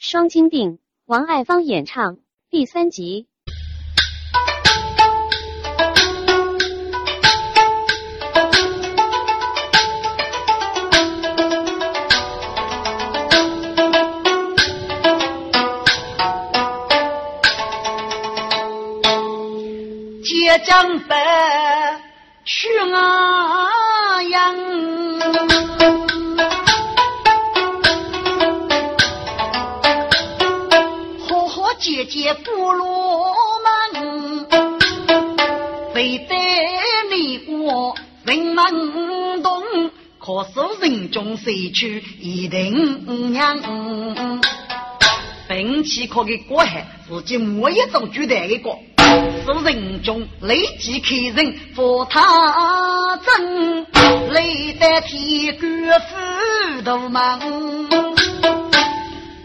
双金锭，王爱芳演唱第三集。接江北不落门，非得你我人门动，可是人中谁去一定娘。兵器可给过海，自己没一种绝对一个，是人中立即开人佛他真，累得铁骨斧头忙，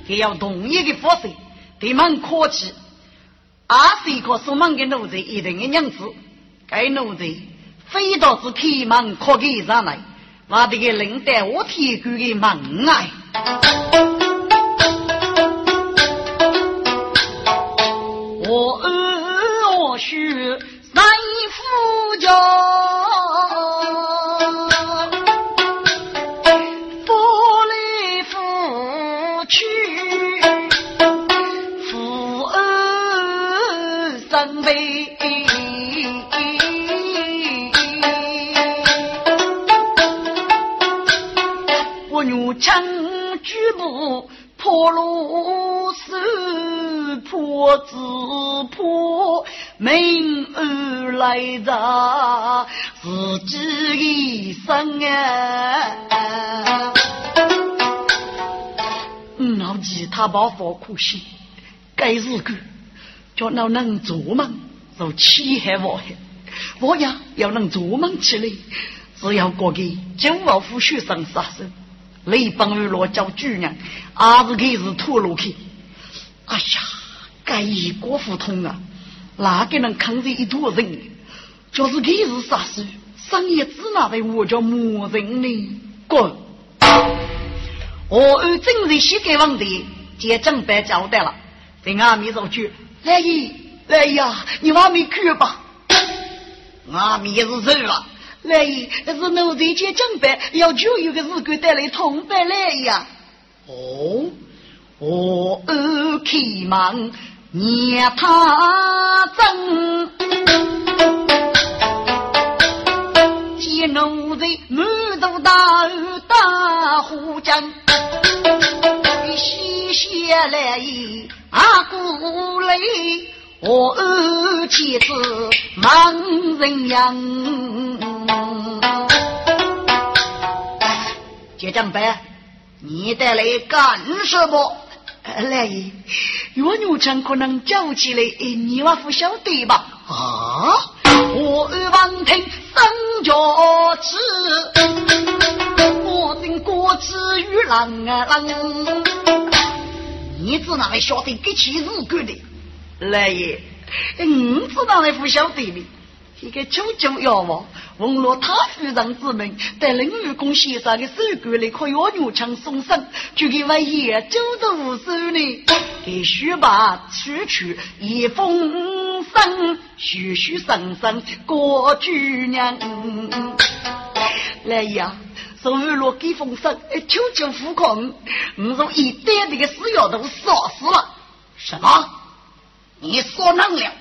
还要同一个方式。你们客气，阿谁个说门的奴才一定的娘子，该奴才非到是开门可给上来，我这个领带我铁骨的门来！我儿我婿是破子破，命儿来着自己一生啊！老吉他把佛苦心，该日个叫老能做梦，就气海我海，我呀要能做梦起来，只要过个九王府学生杀手。雷帮与罗叫巨人，儿子开始吐露去。哎呀，该一国胡同啊，哪个能扛着一坨人？就是开始杀手，商业只拿的我叫魔人呢？滚！我按正日写给王的，接正白交代了。在阿弥说句：“来姨，来呀，你往没去吧？”阿弥是走了。来姨，那是奴才接正班，要就有个日官带来同伴来呀。哦，我二开门，让他真。见奴才满肚大大虎将，西下来阿姑来。我妻子忙人样，接将白，你带来干什么？来姨，岳牛场可能叫起来，你娃不晓得吧？啊！我儿王听生脚子，我等过子与郎啊郎，你只哪会晓得给起日干的？来也，你知道那不晓得的，一个九九妖王，问了他夫人之门，在林武公先生的手管里，可要牛枪送上，就给我也九十五岁呢。给须把区区一封声，虚虚声声过主娘。来呀，所以落给封声，九九富康，我说一点这个死要都杀死了，什么？你说能了？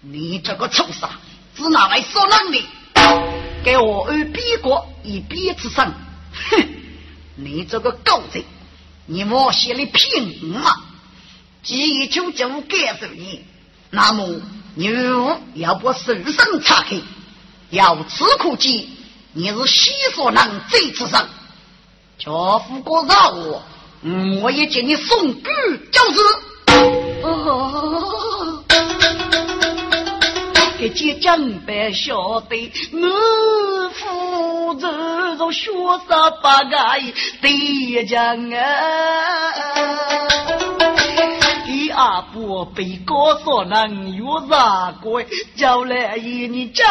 你这个畜生，只拿来说能的，给我按逼过一逼之声！哼！你这个狗贼，你莫写的骗嘛！既就就该受你，那么你要把手上插开，要此可见你是西所能贼之身。家父过饶我，我也叫你送狗教子。哦。给接江白晓得，我负责着学杀八个对将啊！第二步被告所能有啥过？叫来一你正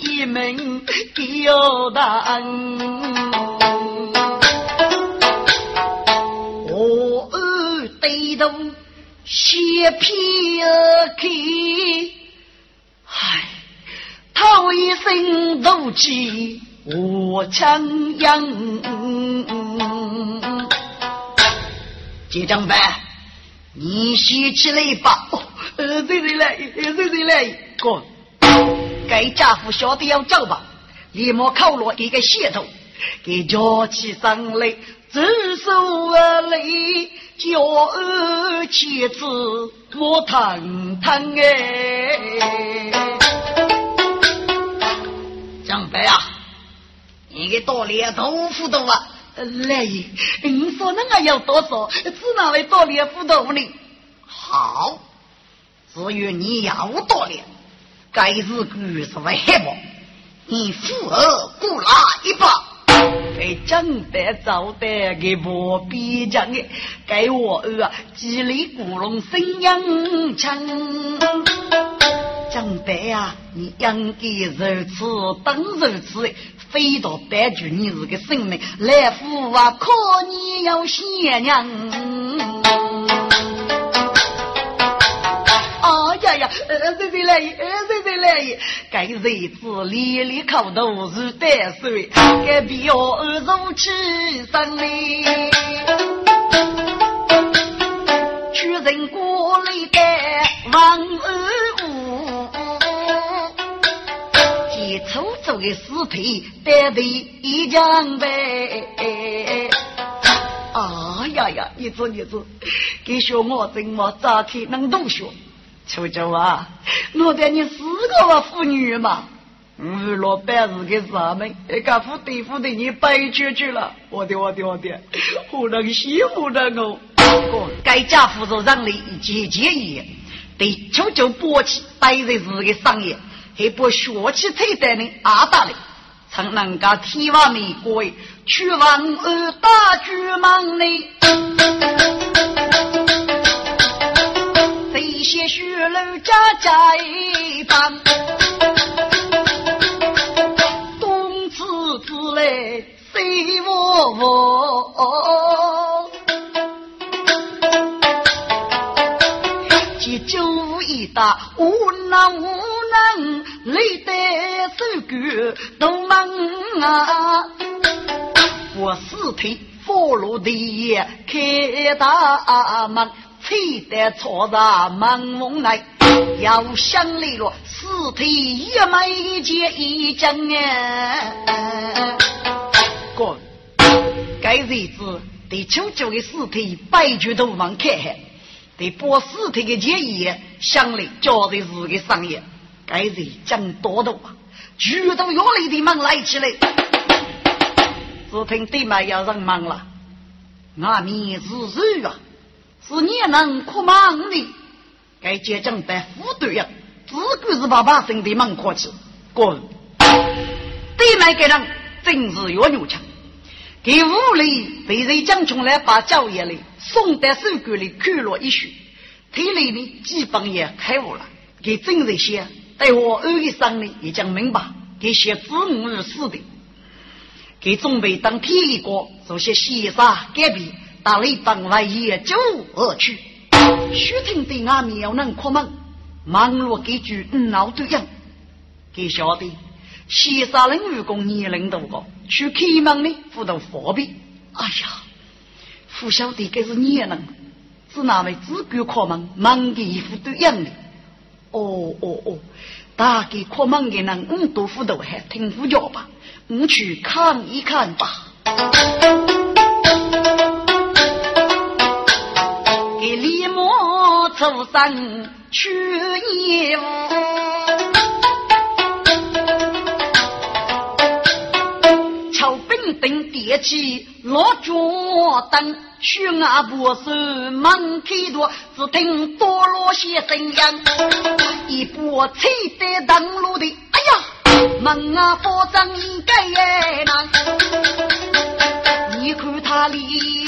一门交代。我低头斜劈开，唉，头一声怒气我强扬。接张班，你洗起来吧。呃，谁谁来？谁谁来？哥，该家伙晓得要走吧？立马扣落一个鞋头，给叫起上来，左手而来，叫儿妻子莫疼疼哎。张白啊，你！来爷，你说那个要多少？只？好，至于你要多脸，该是故事为黑么？你富而不拿一把，给正得早得给的，给我儿几里古龙生养强。正得呀，你应该如此当如此，非到白居你是个生命来福啊，可你要贤娘。呀呀，呃，谁谁来？呃，谁谁来？该日子里里口头是淡水，该表儿如起身嘞。屈人过来的王二五，粗粗的尸体带队一江呗。啊呀呀，你子你子，给学我怎么咋去能读学？秋秋啊，我带你四个妇女嘛，五老板是个啥门？一个副对付的你白去去了，我的我的我的，不能欺负了我。该家父做让你节节也，对秋秋波起，白日是个商业，还不学起才带呢阿大嘞，从人家天王美国去往二大巨门嘞。一些血路家家一帮，东子子来西我我，急救一打无骨都忙啊！我四腿佛罗地开大门。吹得朝着门缝来，要想来了，尸体一枚接一张啊！哥，该日子得求救的尸体白绝都忙看看，得把尸体的建议想来交的是个商业，该日讲多多啊，举头有力的猛来起来，只听对面要人忙了，那面是谁啊？是你能哭忙的，该接将在副队呀，只管是把把身的忙阔起。滚！对面个人真是有牛强，给屋里被人将出来把教业里送到手馆里看了一宿，体里呢基本也开悟了。给真是些待我二一生呢，也讲明白，给些子女是死的，给准备当体力工，做些洗杀改变。大雷帮外野走而去，徐听对俺苗能哭门，忙碌给句闹对应，给晓得西沙人愚公年龄多高，去开门呢辅导方便。哎呀，不晓得这是年龄，是那位只管哭门，忙给一副对应的。哦哦哦，大概哭门的人五多辅导还挺不叫吧？我去看一看吧。给李牧出生去业务，敲兵丁点起落脚灯，血牙不手忙开多，只听多罗些声音，一波吹得登陆的，哎呀，门啊保障该难，你看他里。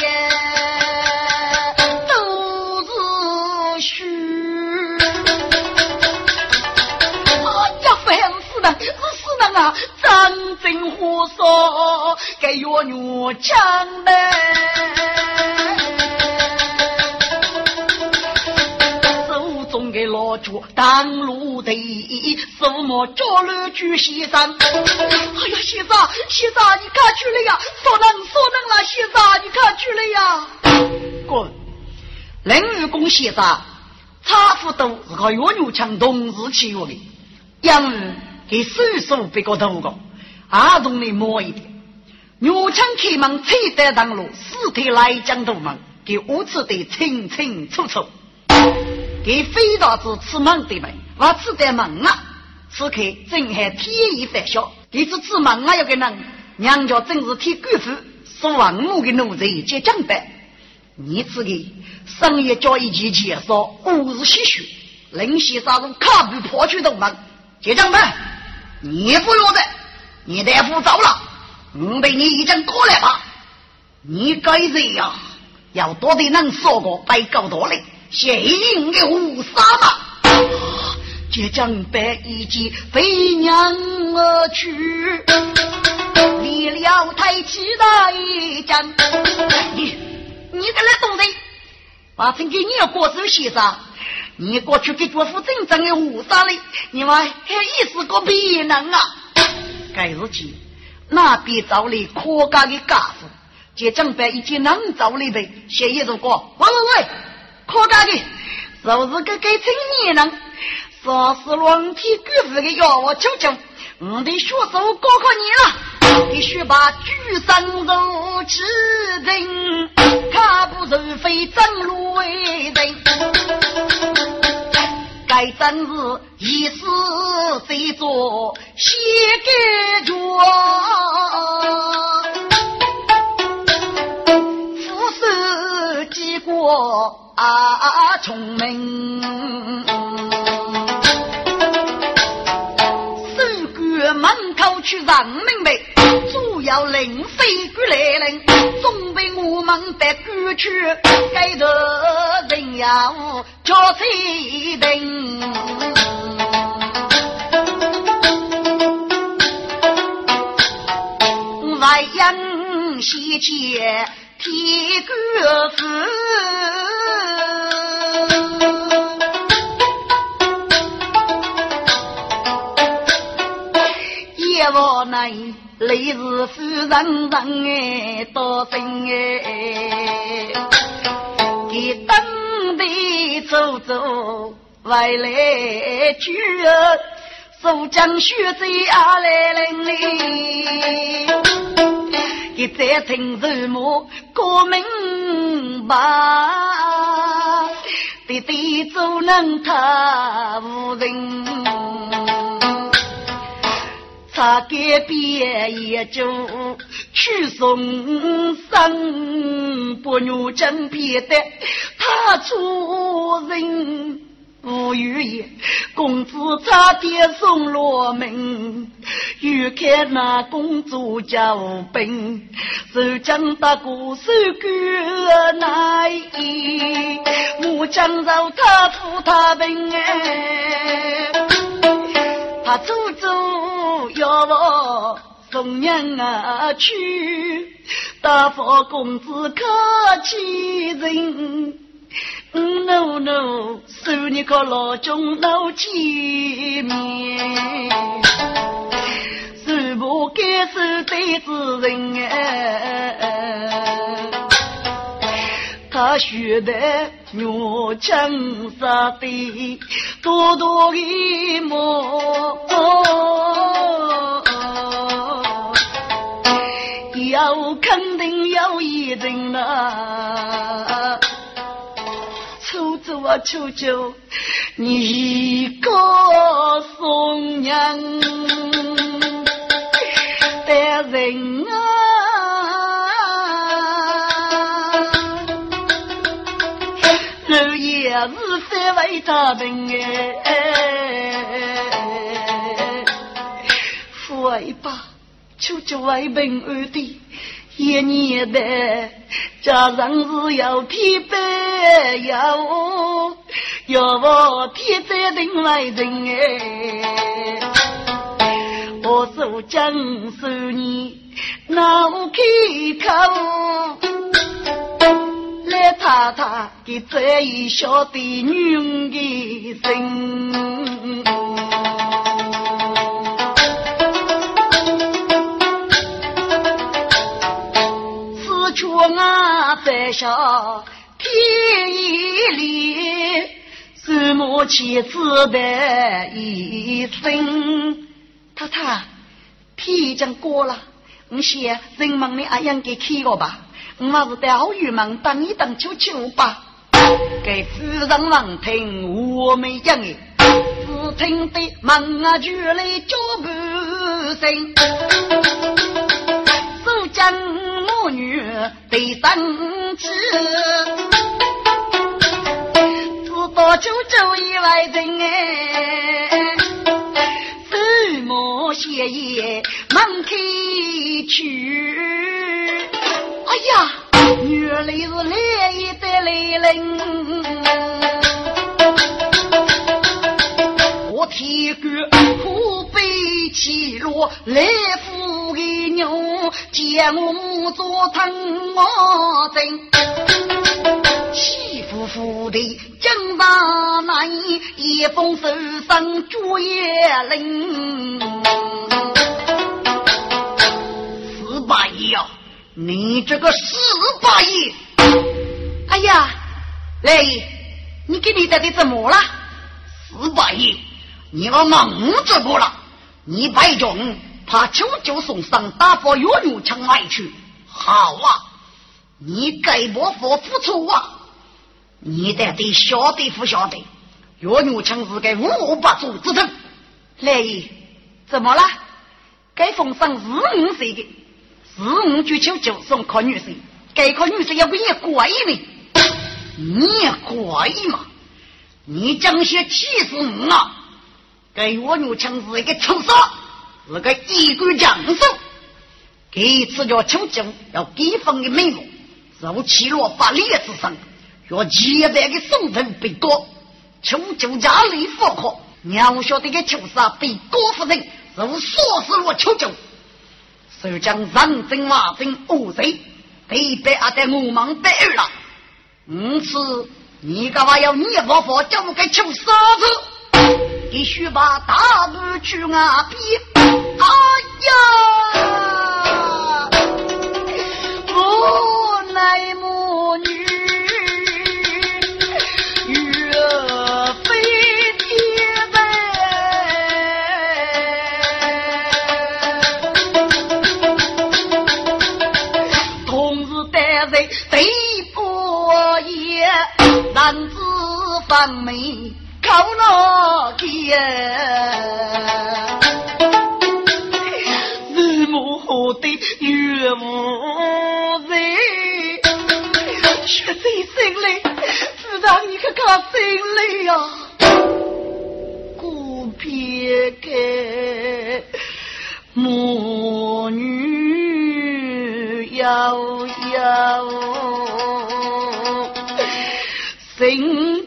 啊，真正火烧，该要女强呗。脚当路的，什么着了举先生？哎呀，先生，先生，你看去了呀？说能说能了，先生，你看去了呀？滚！林玉公先生，差不多是和岳牛强同时起用的，因为给手手别个头个，阿东的摸一点。岳强开门，车得当路，四腿来将头门，给屋子的清清楚楚。给飞刀子吃门的门，我吃的门啊！此刻正还天意繁嚣，给这吃门啊要给人娘家正是天官府，说王母的奴才接将班。你这个商业交易期介绍，五日些许，临时杀入卡布破去的门，接将班，你不用的，你大夫走了，我对你已经过来吧。你该这样，要多的人说过，白搞多嘞。谢应的五杀嘛，即将白一骑飞娘而去，离了太期待一将。你你个来东西，把曾给你要过手先生，你过去给国父真正的五杀嘞，你们还意思个别人啊？该日起，那边找来可干的家父，即将白一骑能找来呗？谢一如果，喂喂喂！可干的，就是个给青年人，说是乱体鬼妇的要我求求，我的学手高考你了，必须把举身如其人，他不如非正路为人，该真是一世非做写给着。富士几国。啊，聪明，守关门口去让明白，主要领飞官来临，总被我们得过去，该头人要交催定，外阳西街铁官府。我乃来自夫人人哎，多心哎，给当地走走，外来去，苏江雪在阿来人里，给在听什么歌名吧，弟弟走能他无人。他改变也就去送生，不如真别的他出人无语言，公子差点送落门，欲看那公主叫兵，手将大鼓手歌来，我将饶他扶他兵哎，他走走。要我送娘啊去，大佛公子可气人。No no，收你个老中老见面，是不该受罪之人啊。他学的牛枪杀的多多一模，要肯定要一人呐！求求求求，你一个送娘的人啊！是三位大兵哎，父爱吧，求求为平安的，一年的加上是要疲惫要要我天在定为人哎，我手将手你闹开口。来太太给这一小的女的心。此处啊，在下天一里，什么妻子的一生？太太，天已经过了，我先人忙的阿样给开了吧。我还是带好玉门等一等，求求吧。给夫人望听我没讲哎，只听得门啊举来脚步声，手将母女对生气，知道九州以外人哎，什么谢业门开去。哎呀，原来是来一的来人，我铁杆苦悲起落来扶个牛，见我母做疼我真，气呼呼的江大难，一封手上竹叶林，四八一呀。你这个死八爷！哎呀，来，你给你带的怎么了？死八爷，你要忙这个了。你白种怕求救送上大佛岳牛墙外去。好啊，你该不服付出啊？你得得晓得不晓得？岳牛墙是个无恶不作之城。来，怎么了？该封上十五岁的。十五去求九送考女婿，该考女婿要不也怪你？你也怪嘛？你真些气死我啊！该岳女强是一个畜生，是个一国将手。这次叫求九，要给分的名目，受起落法律之上，要千百个送头被告，求九家里复刻，娘晓得个畜生被高夫人是说死了求九。手将人真马真恶贼，被被阿在我忙得二了。因此，你干嘛要你老婆叫我给求杀子？必须把大步去啊！边。哎呀，方眉靠老天，日暮的月无人，血在心里，知道你可靠心里呀，孤别个母女遥遥。辛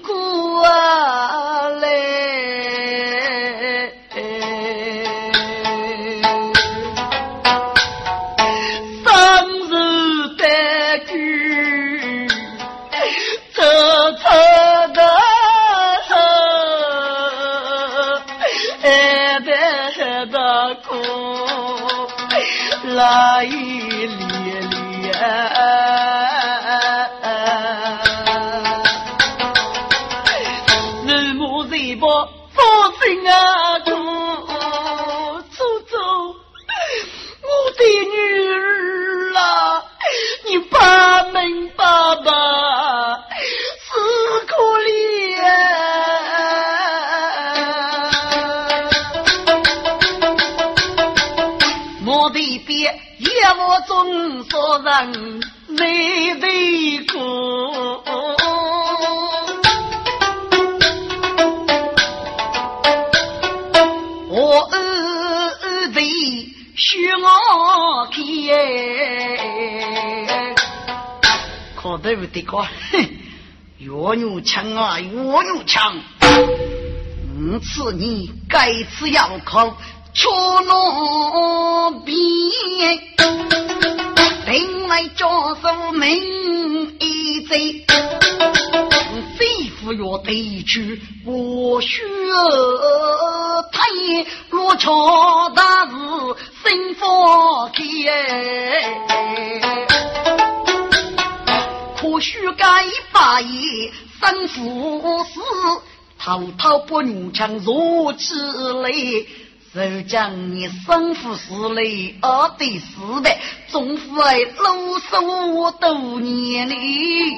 哼，越牛强啊，越牛强！五次你该次要考出路边，人来教书名一贼，贼夫要对去我需他也落桥大事心放开，须该把爷生父死，滔滔不怒强如起来。就将你生父死累而得死的，总会啰嗦多年哩。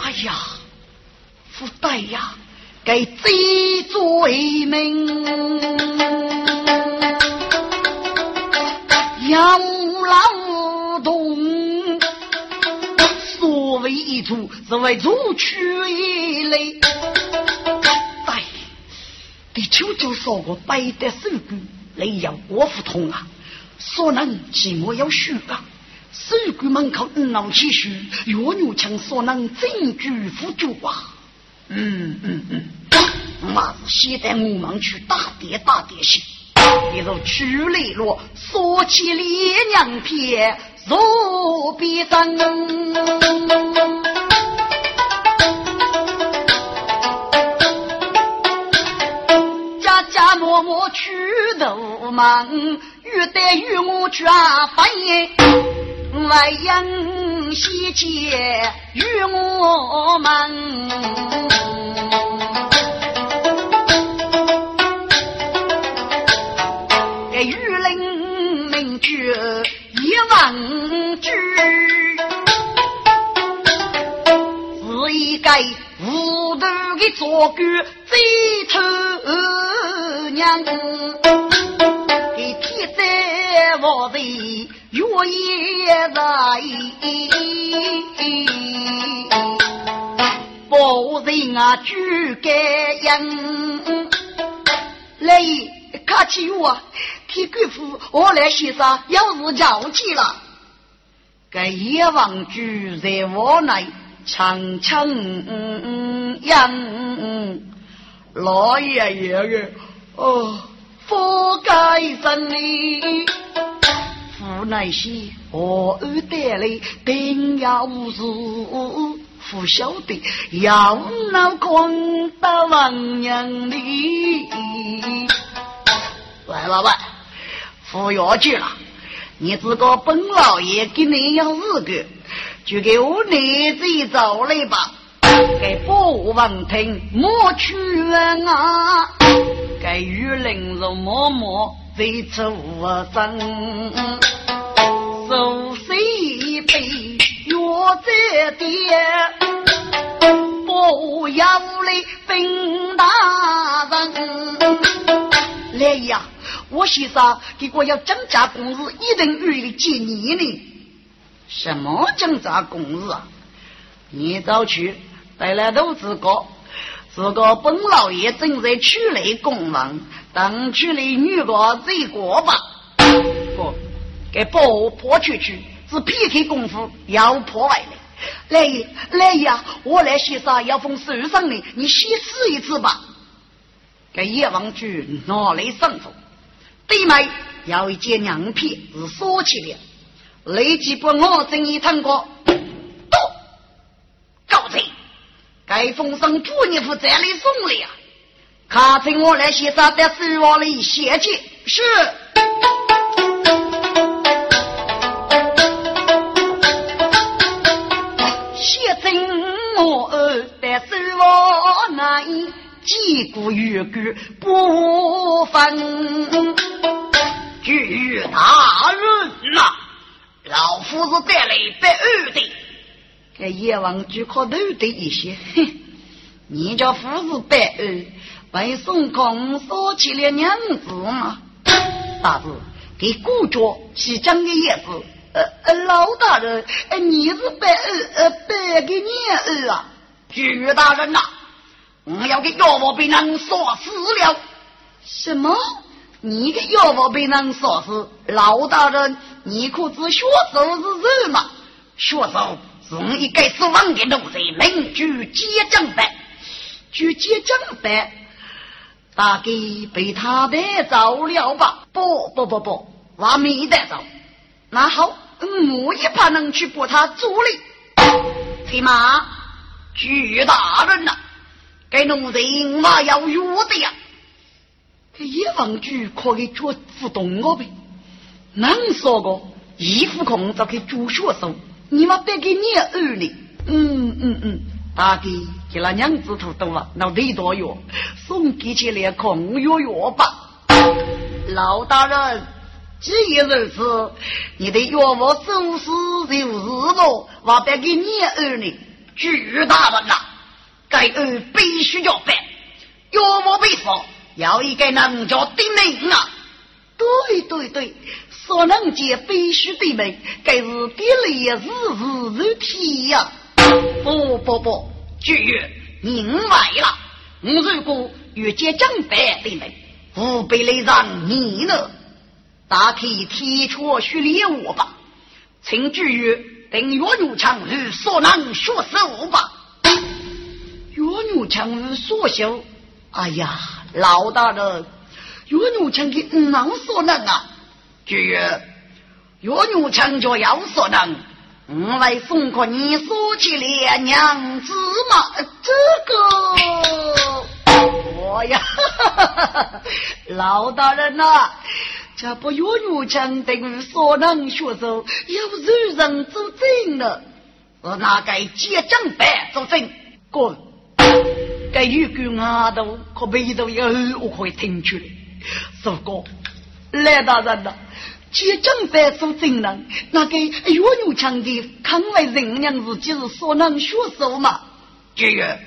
哎呀，不对呀，该追作为命，要劳所谓一处是为主取一类。对秋九说过，百得手骨，雷要我不通啊！所能寂寞要虚啊！手骨门口闹起虚，岳牛强所能证据辅助啊！嗯嗯嗯，嘛是现在我们去打点打点些，比如去雷罗，说起烈娘片，若必争。默默去斗忙，欲得与我绝分，外人西结与我们。是一个无头的做官贼头。娘子，给天灾祸灾越也在，保人啊主该应。来，客气我，替贵妇我来先生有事叫急了。该阎王主在我内长长养，老爷爷个。哦，佛该真理，父乃是何而得来？定要如父晓得，要闹空大王娘的。喂，老板，服药去了。你这个本老爷给你要日个，就给我儿子找来吧。给保王听，莫去问啊！该玉林如默默在出征，手一杯药在点，不要来分大人。来呀，我先生给我要增加工资，一定愿意见你呢。什么增加工资啊？你早去带来都子哥。这个本老爷正在取来公文，等取来女个再过吧。不，给婆婆去去，只片刻功夫要破来了。来来呀，我来先生要封手上的，你先试一次吧。给叶王举拿来上头，对面要一件娘片是锁起的，雷吉把我正一趟过，到告贼。该封上祝你夫再来送了呀！看请我来先生在书房里写去。是。写真我在书房内，几个月个不分。据大人呐，老夫是带来百二的。这阎王就靠头的一些，哼！你叫夫子白儿为孙公说起了娘子嘛？大子给故家起讲的也是，呃呃，老大人，呃，你是白儿，呃，白个娘儿啊？徐大人呐，我要给妖王被人杀死了。什么？你个妖王被人杀死？老大人，你可知凶手是？什么？凶手。从一个死亡的奴才，名居结账班，居结账班，大概被他带走了吧？不不不不，我没带走，那好，我也怕能去把他助力。起码，巨大人呐，给奴人嘛要约的呀。这叶王举可以做自动我呗？能说个衣服空就给朱学生，你妈别给你儿呢。嗯嗯嗯，大概给那娘子头懂了，那得多药，送给起来空药药吧。老大人，既然如此，你的药物收拾就是了，我别给你儿呢。巨大人呐，该儿必须要办，药我被说。要一个能叫的命啊！对对对，所能见必须的命，该是的烈日日如体呀！不不不，绝明白了。我如果遇见正白的命，不必来让你呢。大可以提出训练我吧，请至于等岳牛强日所能学手吧。岳牛强是所修，哎呀！老大人，岳女强的能所能啊？绝岳女强就要所能，我来送过你说起来娘子嘛？这个我呀，老大人呐，这不岳女强等于所能学手，要人人做证了，我哪该接正白做证？滚！该有句阿斗可背头有我可以听出来。如果赖大人呐，接正在做证人，那个岳牛强的康为人娘子，就是所能学手嘛？绝月，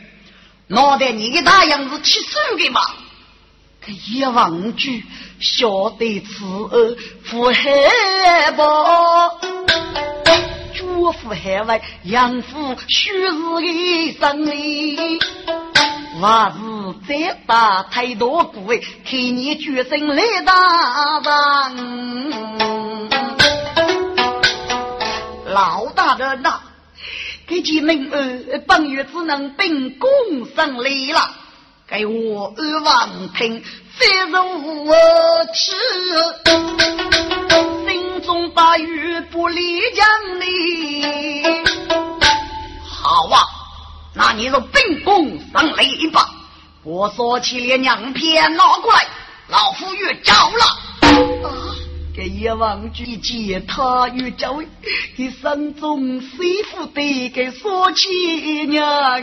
脑袋你的大样子七手的嘛？可一望句晓得此恶不害怕，祝福海外养父虚日的生命。我是再大太多鬼，看你决心来打仗。老大人呐，给几门儿本月只能秉公胜利了，给我二王听非如我痴，心中大雨不离江里。好啊。那你就秉公上雷吧！我说起连娘片拿过来，老夫越招了。啊！给阎王举接他越招，给山中师傅得给说起娘，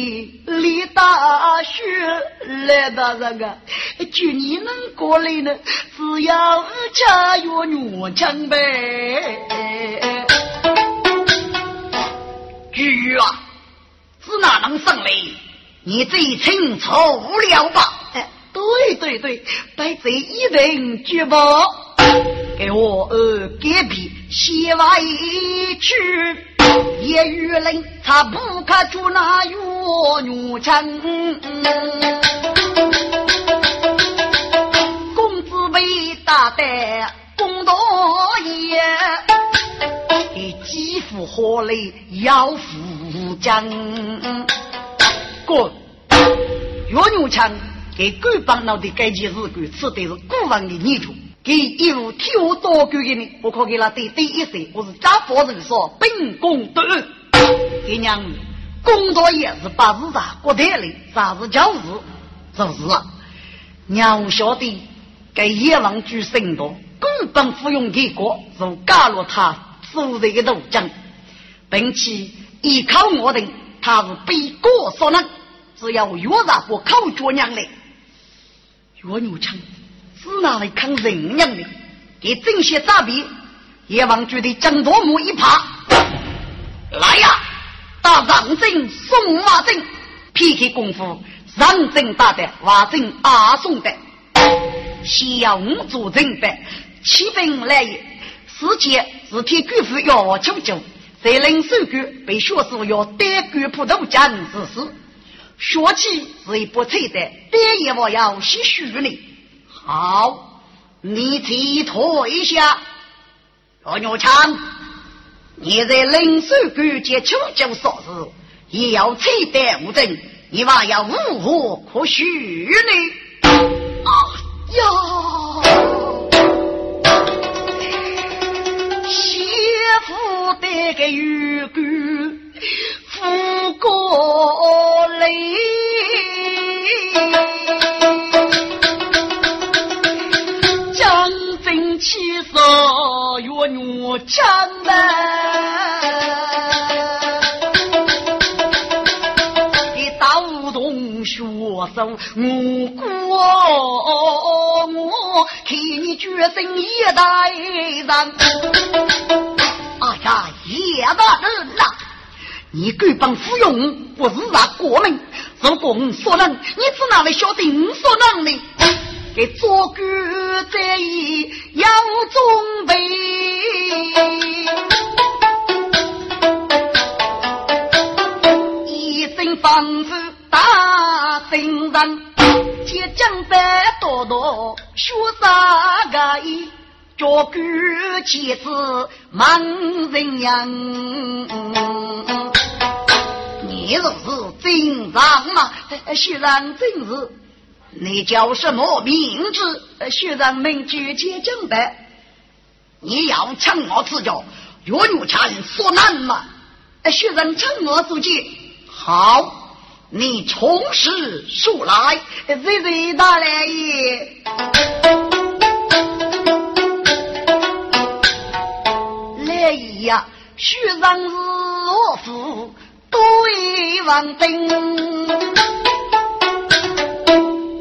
一边立大雪来大人啊！就你能过来呢？只要家有女强呗。菊啊，是哪能上来？你最清楚无聊吧？哎，对对对，带这一人绝不给我呃隔壁写完一句，夜雨冷，他不可住那月女强。为大胆公道也，给几副火雷要富将。滚！岳牛强给狗帮闹的该件事干，吃的是古王的泥土。给一路挑刀给给你，我可给他对对一声，我是家法人说秉公对。给娘，工作也是把日啥过得嘞，啥是叫日，就是了。娘晓得。该野王举神多，根本服用结果，如加入他所在的斗争，并且依靠我等，他是被过所能，只要越让我口角娘来，越牛强是拿来看人娘的，给这些诈骗，野王举的张多木一爬，来呀，打上阵送马阵，PK 功夫，上阵打的瓦阵阿送的。先要五做准备，起兵来也。事前是替官府要求救，在领守官被学士要单官普渡将之时，学起是一不错的，单也我要些许呢。好，你再拖一下。罗牛强，你在领守官接求救所时，也要采单无证，你娃要无何可许呢？啊！哟，媳妇得个玉骨富过来。气色越女强呗，你刀动血手无辜，我看你决心也大人。哎呀，叶大人呐，你敢帮芙蓉不是啥过门？如果我说能，你只哪位晓得我说能呢？给做官在意要准备，一身房子大身人，结将白多多学啥个意？做官妻子忙人样，你若是真长嘛，虽然真是。你叫什么名字？学长们举起奖牌。你要抢我自叫岳女禅说难吗？学长抢我自己。好，你从实说来。谁谁大来也？来呀！学长是我父，对王登。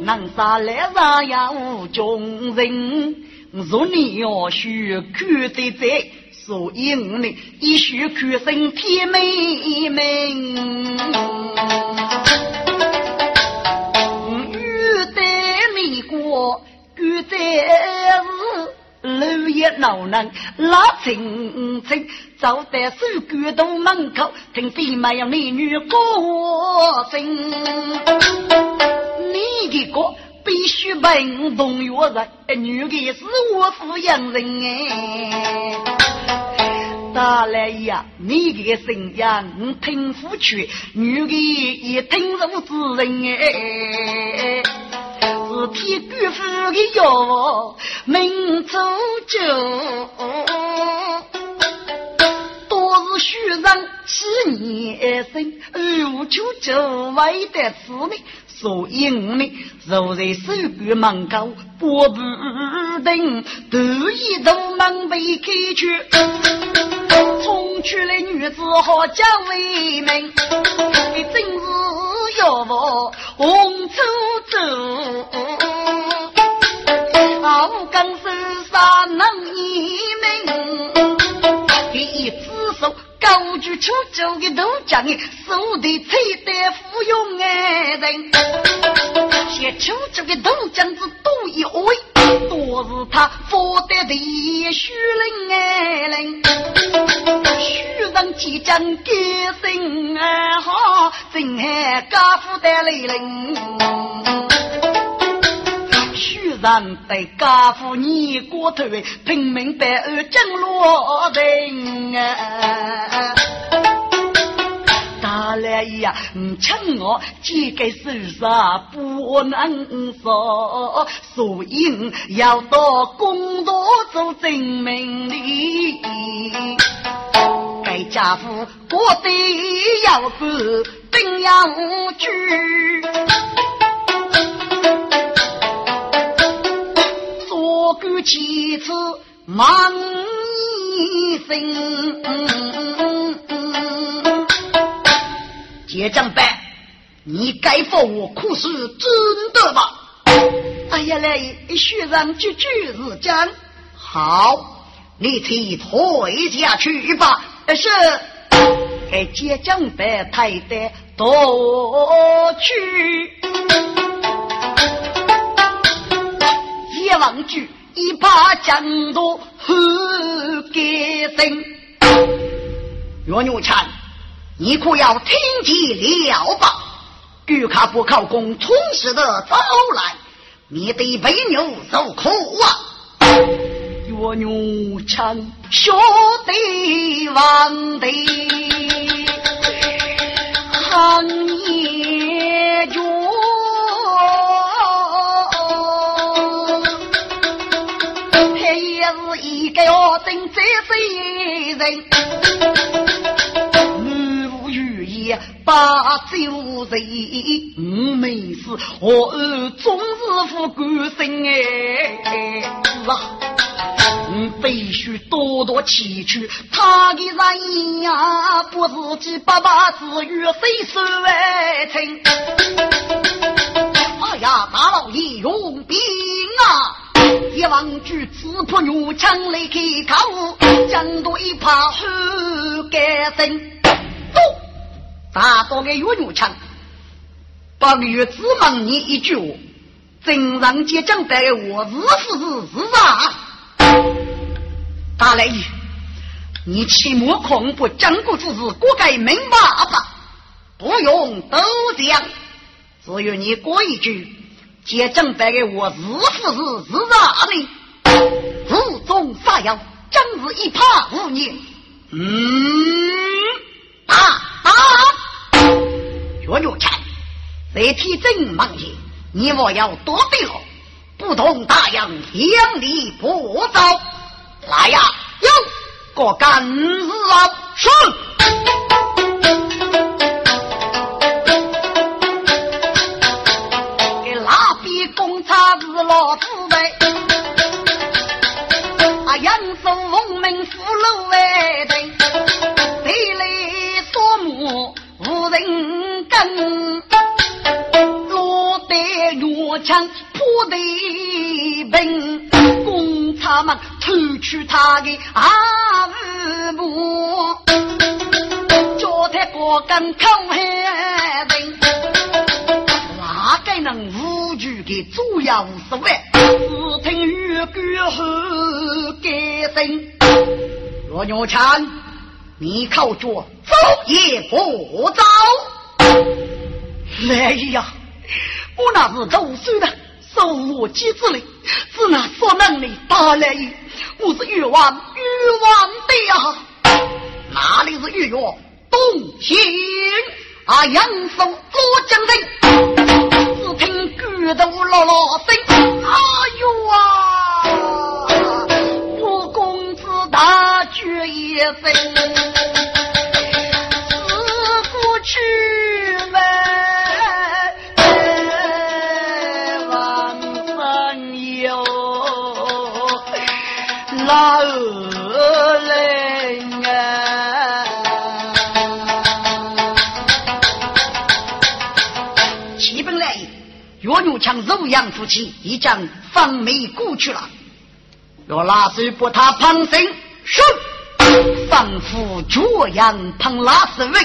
南沙来上呀无穷人，若你要学看得在，所以我呢一学看身天美名。遇得美国，遇得是路也老难，拉清清，走在守关东门口，听飞马呀美女歌声。你的歌必须本动月人，女的是我抚养人哎。大来呀，你的声音听不去，女的也听入之人哎。是天官府的药，明珠酒，多是虚人欺年生，无求就为的此命。所以我们坐在守关门口，步步登，得意都门被开去，冲出来女子好叫为名，你真是要我红走走，我刚手上能一名，第一只手。高举出走的都将你手的吹得富有爱人，写出走的都将子多一位，多是他佛得的虚人爱人，虚人即将改姓啊哈，真爱家父的泪人。虚然对家父你过头，平民百姓真落人啊！大来呀，请我几个手上不能说，所以要到公道做证明的。该家父过得要不定要去。过几次忙一声，结账呗，你该付我可是真的吧？哎呀，来学长句句是真，好，你去退下去吧。是，给结账办太太多去，一望句。一把江都喝给声，岳牛强，你可要听其了吧？欲卡不靠功，充实的招来，你得为牛受苦啊！月牛强，小得王得，行业是。一个要等的这一人。把酒醉，我没事，我儿终是富贵生哎，是啊，我必须多多祈求他的人呀，不是几爸爸子与谁受爱情？哎呀，大老爷用兵啊！一望举子破牛枪来开口，将多一怕后改声。都打到个月牛枪，八个月只问你一句话：正上接将带我是不是是啥？大来爷，你切莫恐怖，将国之事，国该明白吧？不用多讲，只有你过一句。接正白的我是不是是啥呢？自中杀妖，真是一怕无念。嗯，打打，岳岳强，这天正忙些，你我要多对了，不同大洋两里不走。来呀，有个干事啊，是。枪破敌兵，公差们偷取他的阿母，脚踏过根口海兵，哪个能无惧的主要是为？只听玉鼓后改声，罗牛强，你靠着走也不走。来呀，我那是读书的，手握机智的，只拿说能力打来也。我是欲望欲望的呀、哪里是欲望？动情啊，杨松做江人，只听鼓头啰啰声，啊哟啊！我公子大决一生。强肉阳夫妻已将方梅过去了，若拉手把他旁身是仿佛脚样碰拉手喂，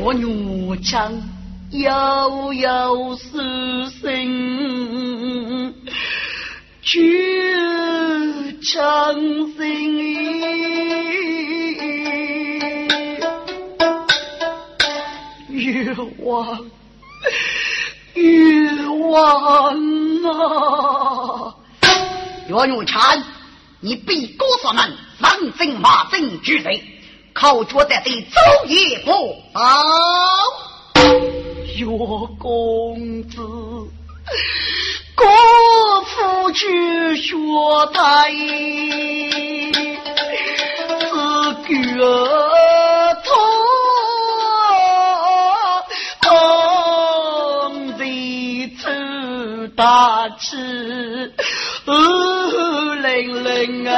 我女将悠悠失声，绝强心欲望。冤啊！岳永强，你比哥子们上阵马阵俱备，靠脚在这走一步啊！岳公子，国父去学台，自个大气冷冷啊，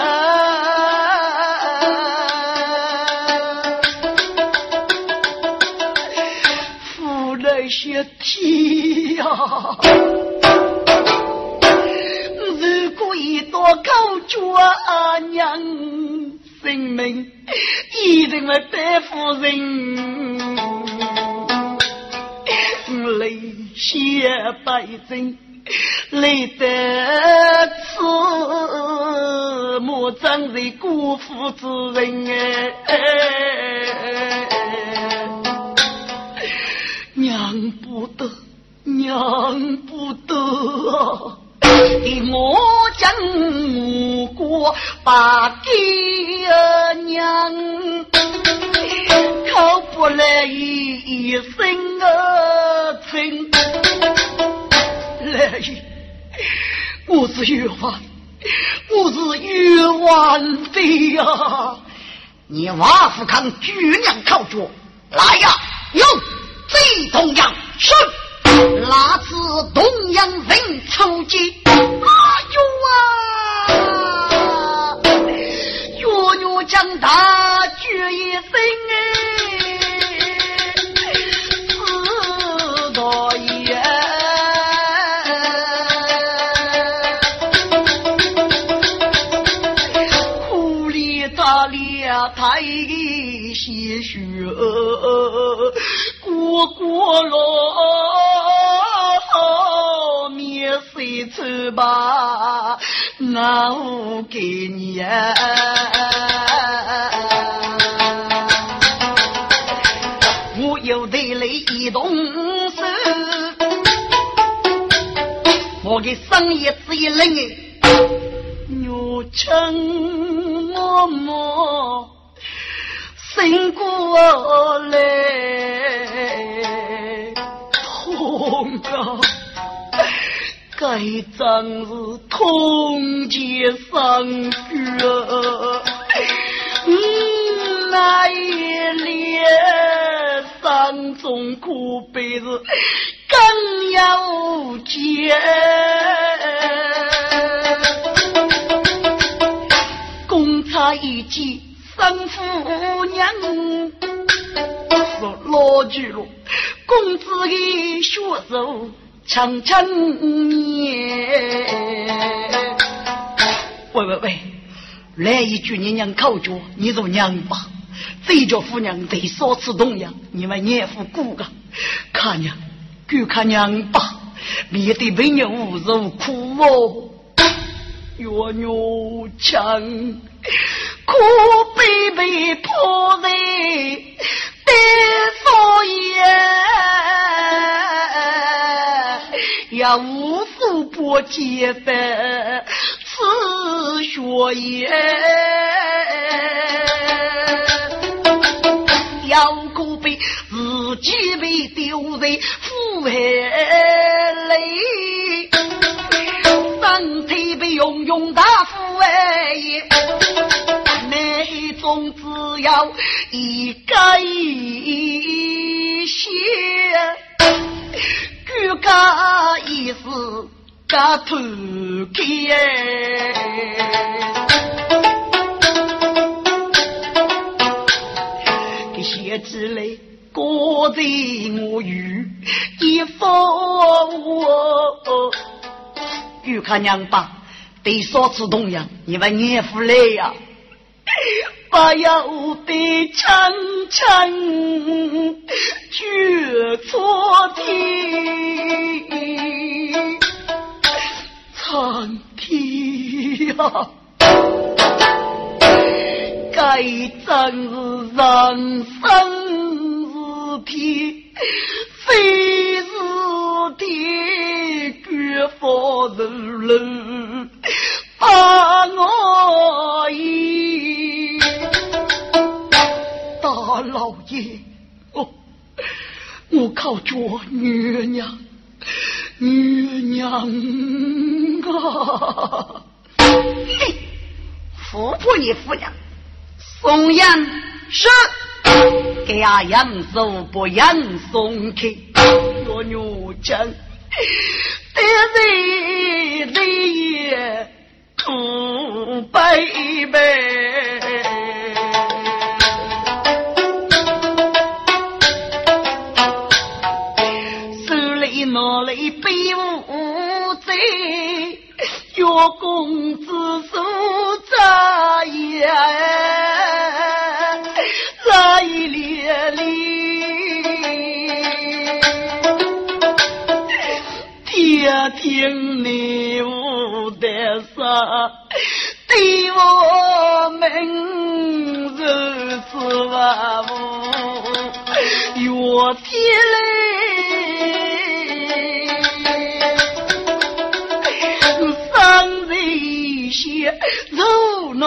负那些天呀！如果一刀口绝阿娘性命，一定会得夫人泪血百针。累得此，莫长在辜负之人哎！娘不得，娘不得啊！的我将无过把给娘，靠不来一生啊情。来，我是冤枉，我是冤枉的呀！你瓦夫康举娘靠脚，来呀！有贼东阳是那次东阳人抽筋，哎呦啊！月月将大举一声哎，过了，面水出吧，我给你。我有得来一动手，我给生意只一冷哎，牛成默默。醒过来，痛啊！该仗是痛结伤骨，那一列伤中苦悲是更要结，公差一记。生父娘说老句了，公子的血肉长长年。喂喂喂，来一句你娘口角，你做娘吧。这叫夫娘得少吃东阳，你们娘夫顾个，看娘，就看娘吧，面对为娘无受苦哦，月月强。苦悲悲破在丹少爷，也无数波劫分此血液，要苦悲自己被丢在苦海里，身体被用用大夫哎。总只要一个一些，举个一时个头开，这些之类，各在我与一方我，举看娘吧，对嫂子同样，你们岳父来呀。不要的长枪绝错天，苍天呀！该真是人生是天，非是天，绝不是人我靠着女娘，女娘啊！扶婆你夫娘，送养是给俺杨寿不杨送开，我女将得罪罪也不悲悲。公子手扎眼，来连连，天听你无得啥，对我们如此万物，岳天嘞。些肉脑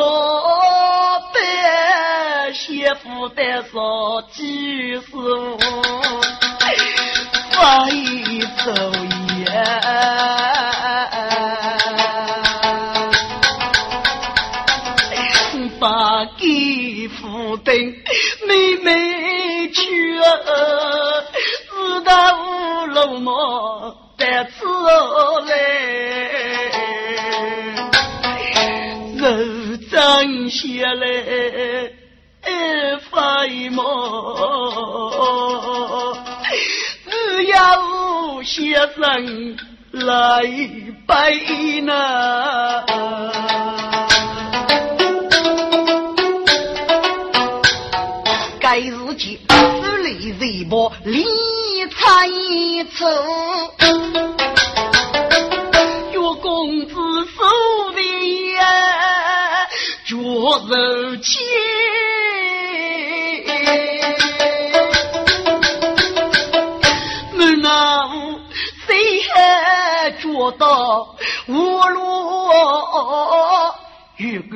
白，媳妇的少几十五，一走也，把给夫不等妹妹去啊，自打五路嘛下来发毛，只要先生来拜呢。在日间，手里微博理财处，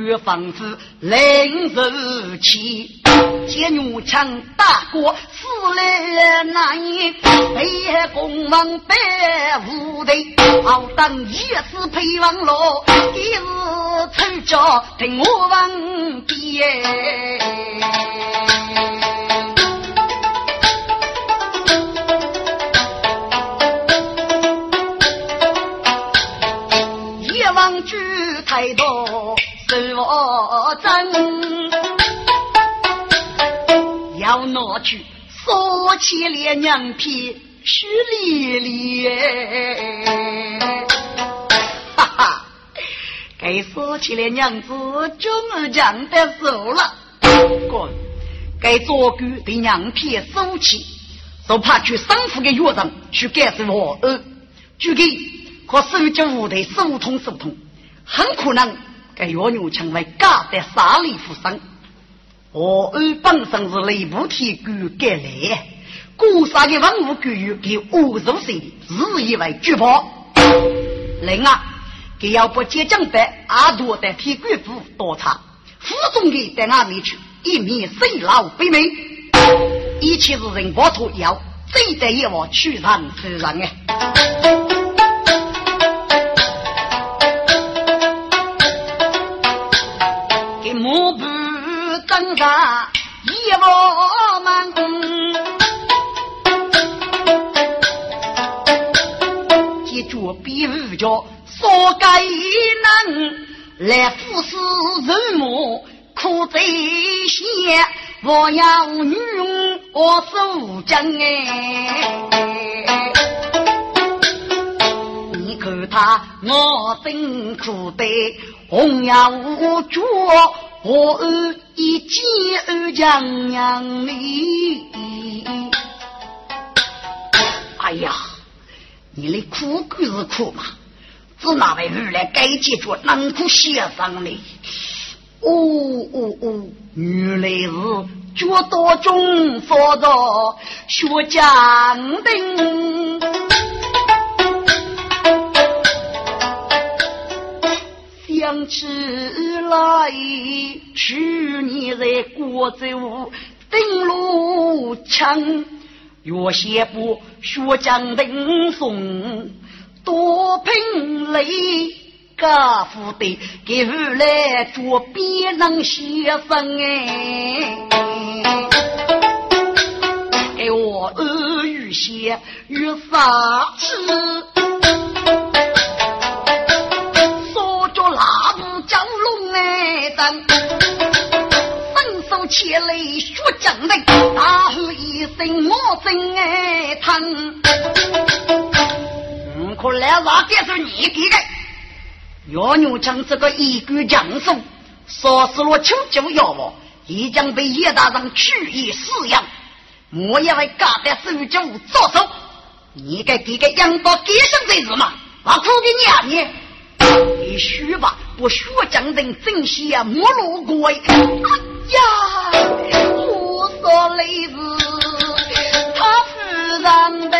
月房子临时起，见女枪大过，死来难言。北宫王白无敌，好当一是陪王老，一是出家听我王爹。去说起了娘皮徐丽丽，哈哈，该说起了娘子终于讲得走了。滚！该做狗的娘皮收起，就怕去生父的院上去干什么？呃，就给和手脚无的手痛手痛，很可能。该岳牛成为家的沙里富生，我二本身是雷部体官改来，古沙的文物官员给五十岁日以为举报。另外，给要不接奖的阿多的替官府多查，府中的在哪里去？一面水老北门，一切是人包头要，这得也往去上自然哎。一窝满，记住比武叫说该能来服侍人母苦在先，我要女我守将哎，你看他我真苦的红颜无主。我儿一见儿将娘哩，哎呀，你的苦可是苦嘛，只那位儿来该解决难苦先生哩。哦哦哦，原来是脚多中说到学讲的。想起来，去年在广州登陆枪，岳先不学将登松，多凭泪，家父的给儿来做别人先生哎，给我儿与先与啥子？起来血浆的，大喝一声我真爱疼。嗯，可来话这是你给的。岳牛将这个一杆枪手杀死了求救妖王，已将被叶大人取以饲养。我也会干的手脚着手。你该给个养到给上这日嘛？我苦给你啊你。你许吧，我血将人真些没路过。哎呀，我说雷子他夫人的，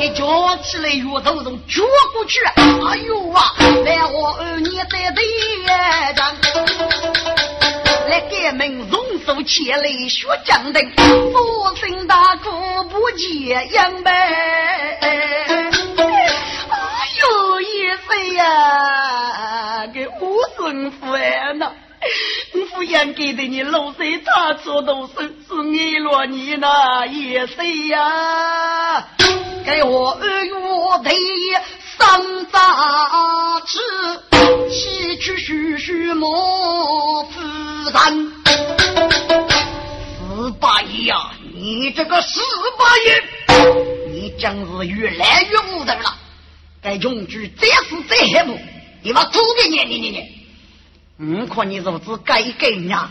一脚起来越头中脚过去，哎呦啊，来我二你在对上。开门容手前来学讲的，父亲大哥不解养呗。哎呦，一岁呀！孙夫呐，我养给的你老岁他做都是是爱了你那也是呀，给我二月的三杂志，西去徐徐莫夫人，十八爷呀，你这个十八爷，你真是越来越无德了。该用句再是再黑幕，你把猪给你你你你，我看你如此该该呀！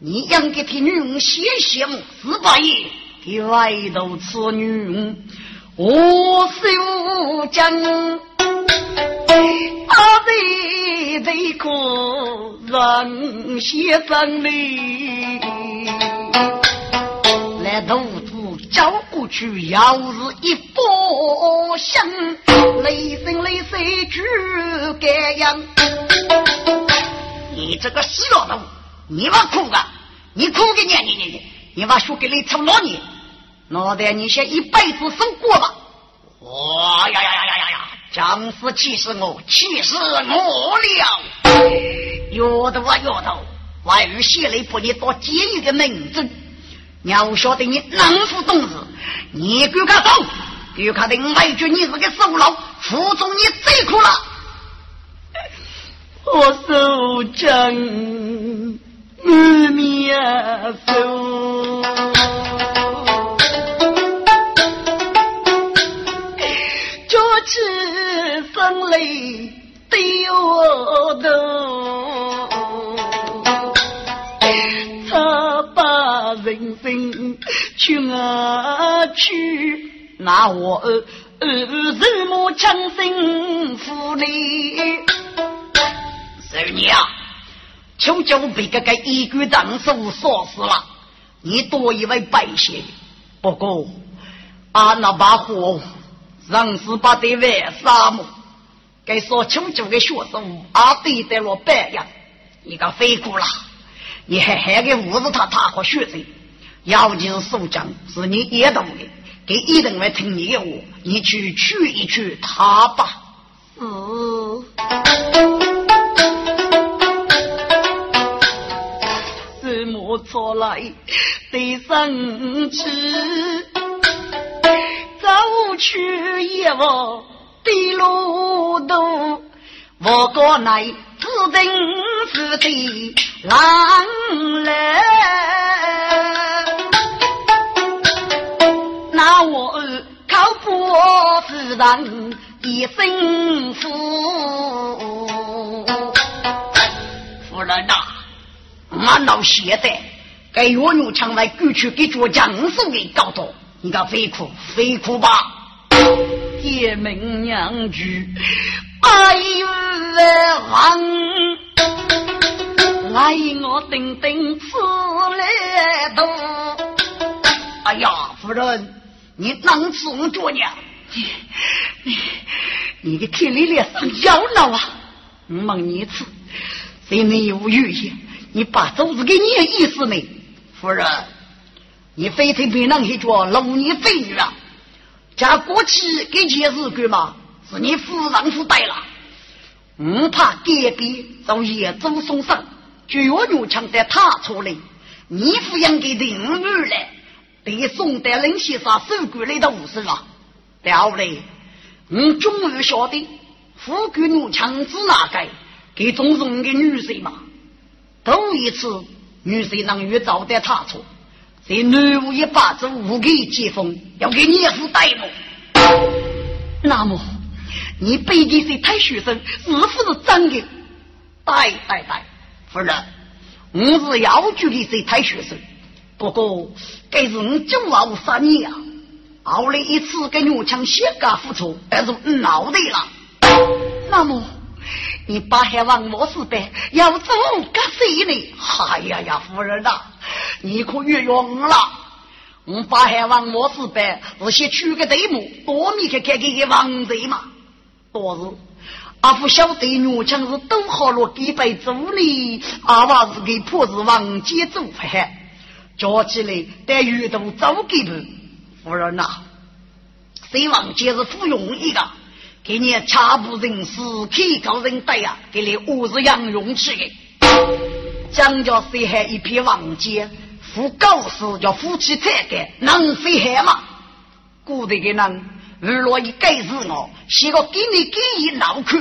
你应该替女人写写目，十八爷给外头此女，我手将阿妹这可让先生你来肚子交过去，要是一不行，雷声雷声去干样。你这个死老头，你妈哭啊！你哭个年你你你，你把书给你抽老年，脑袋你先一辈子受过吧！哇呀呀呀呀呀呀！张氏气死我，气死我了！丫头啊丫头，外语写了不你到监狱的名字，要晓得你能否懂事，你给他走，给他的外句你是个瘦佬，服从你最苦了。我手掌。满面愁，起生泪对我头，他把人生去啊去，那我什么强身负力？是你啊！求求被这个一举长手杀死了，你多一位百姓。不过，俺那把火让是把对外杀么？该说求救的学生，阿对待了白样，你个飞过了，你还还给侮辱他他和学生，尤其是首长是你一动的，给一等来听你的话，你去劝一劝他吧。嗯。错来得生气，去一望的路途，我过来自定是的狼来，那我靠不自然一生福，夫人呐。俺老现在给岳牛场外过去给做将士给搞到，你个飞哭飞哭吧！爹门娘婿百万王，来我等等此来到。哎呀，夫人，你能吃我做娘？你你你的天里脸上要闹啊！我问你一次，谁没有预言？你把粽子给你意思没，夫人？你非得别人去做龙女妃女啊？家过去给钱是干嘛？是你夫人夫带了。我怕爹爹从野州送上，就要女强的他出来。你抚养给人女来，被宋代林先生收过来的五十了。了嘞，我终于晓得，富贵女强是哪个？给种种的女婿嘛。头一次，女婿能遇招待他错，在南无一把子无给接风，要给你副戴帽。那么，你背的是太学生，是不是真的？对对对，夫人，我是要求的是太学生，不过该是我九五三年啊，后来一次给女强写个付出，但是闹的了。那么。你把海王莫四百要走个谁呢？哎呀呀，夫人呐，你可冤枉了！我把海王莫四百是先取个对目，多米看看给个王贼嘛。多是阿父晓得女强是都好了几百族呢，阿娃是给破子王杰做饭，叫起来带鱼头走给他。夫人呐，谁王杰是芙蓉一个？给你差不人死，可高人带呀，给你五日养用去的。江家谁还一片王家，夫高士叫夫妻太监，能谁害吗？古代的人，如若一改日我，写个给你给一脑壳，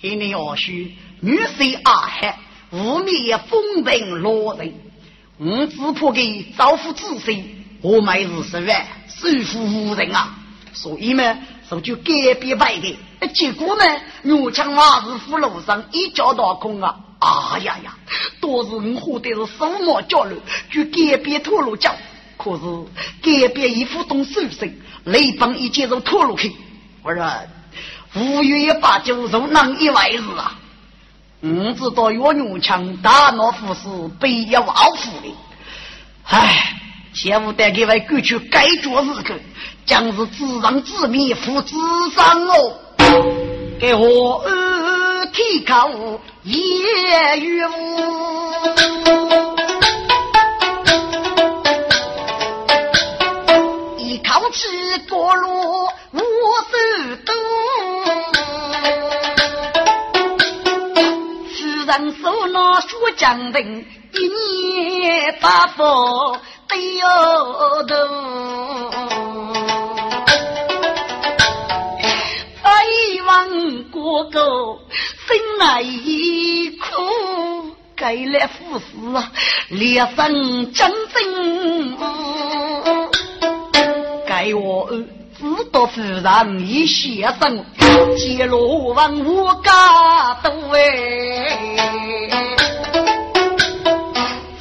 给你要许女婿阿海，污蔑风平落人，我只怕给招夫子孙，我买日十万，收服无人啊！所以嘛，我就改变白的，结果呢，我枪马是虎路上一脚打空啊！啊呀呀，多是我活的是手忙脚乱，就改变脱路脚。可是改变一副动手身，雷帮一接受脱路去，不然无月一把酒肉能一外日啊！我知道岳牛强大脑富士被要傲富的，唉，切勿带给外过去改做日子，将是自让自灭，负自伤哦！给我二提考夜雨雾。起过路无手多，夫人手拿书将人，一年八方得要多。望过沟，心内苦，该来赴死啊，烈生真正。待我知道夫人已先生，揭露万我家多哎。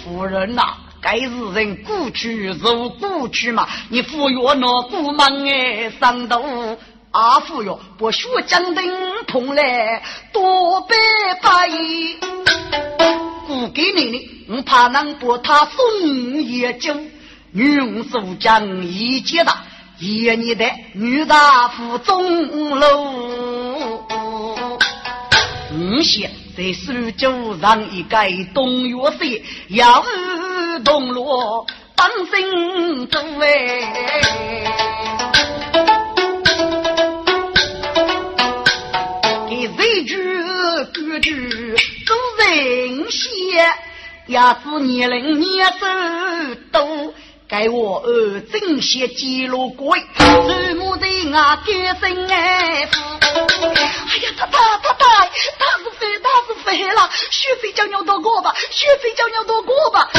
夫人呐，该是人过去如过去嘛，你赴约那不忙哎，上头阿夫哟，不学将灯碰来多拜拜。姑给你的，我怕能把他送也酒。女红手将一接大，一年的女大夫钟楼。五些在苏州上一盖东岳山，要东路当心走哎。歌句做人些，要是年龄年走多。给我儿正些记录过，祖母的啊改生哎。哎呀，他他他他，他是飞他是飞了，学飞叫鸟多过吧，学飞叫鸟多过吧。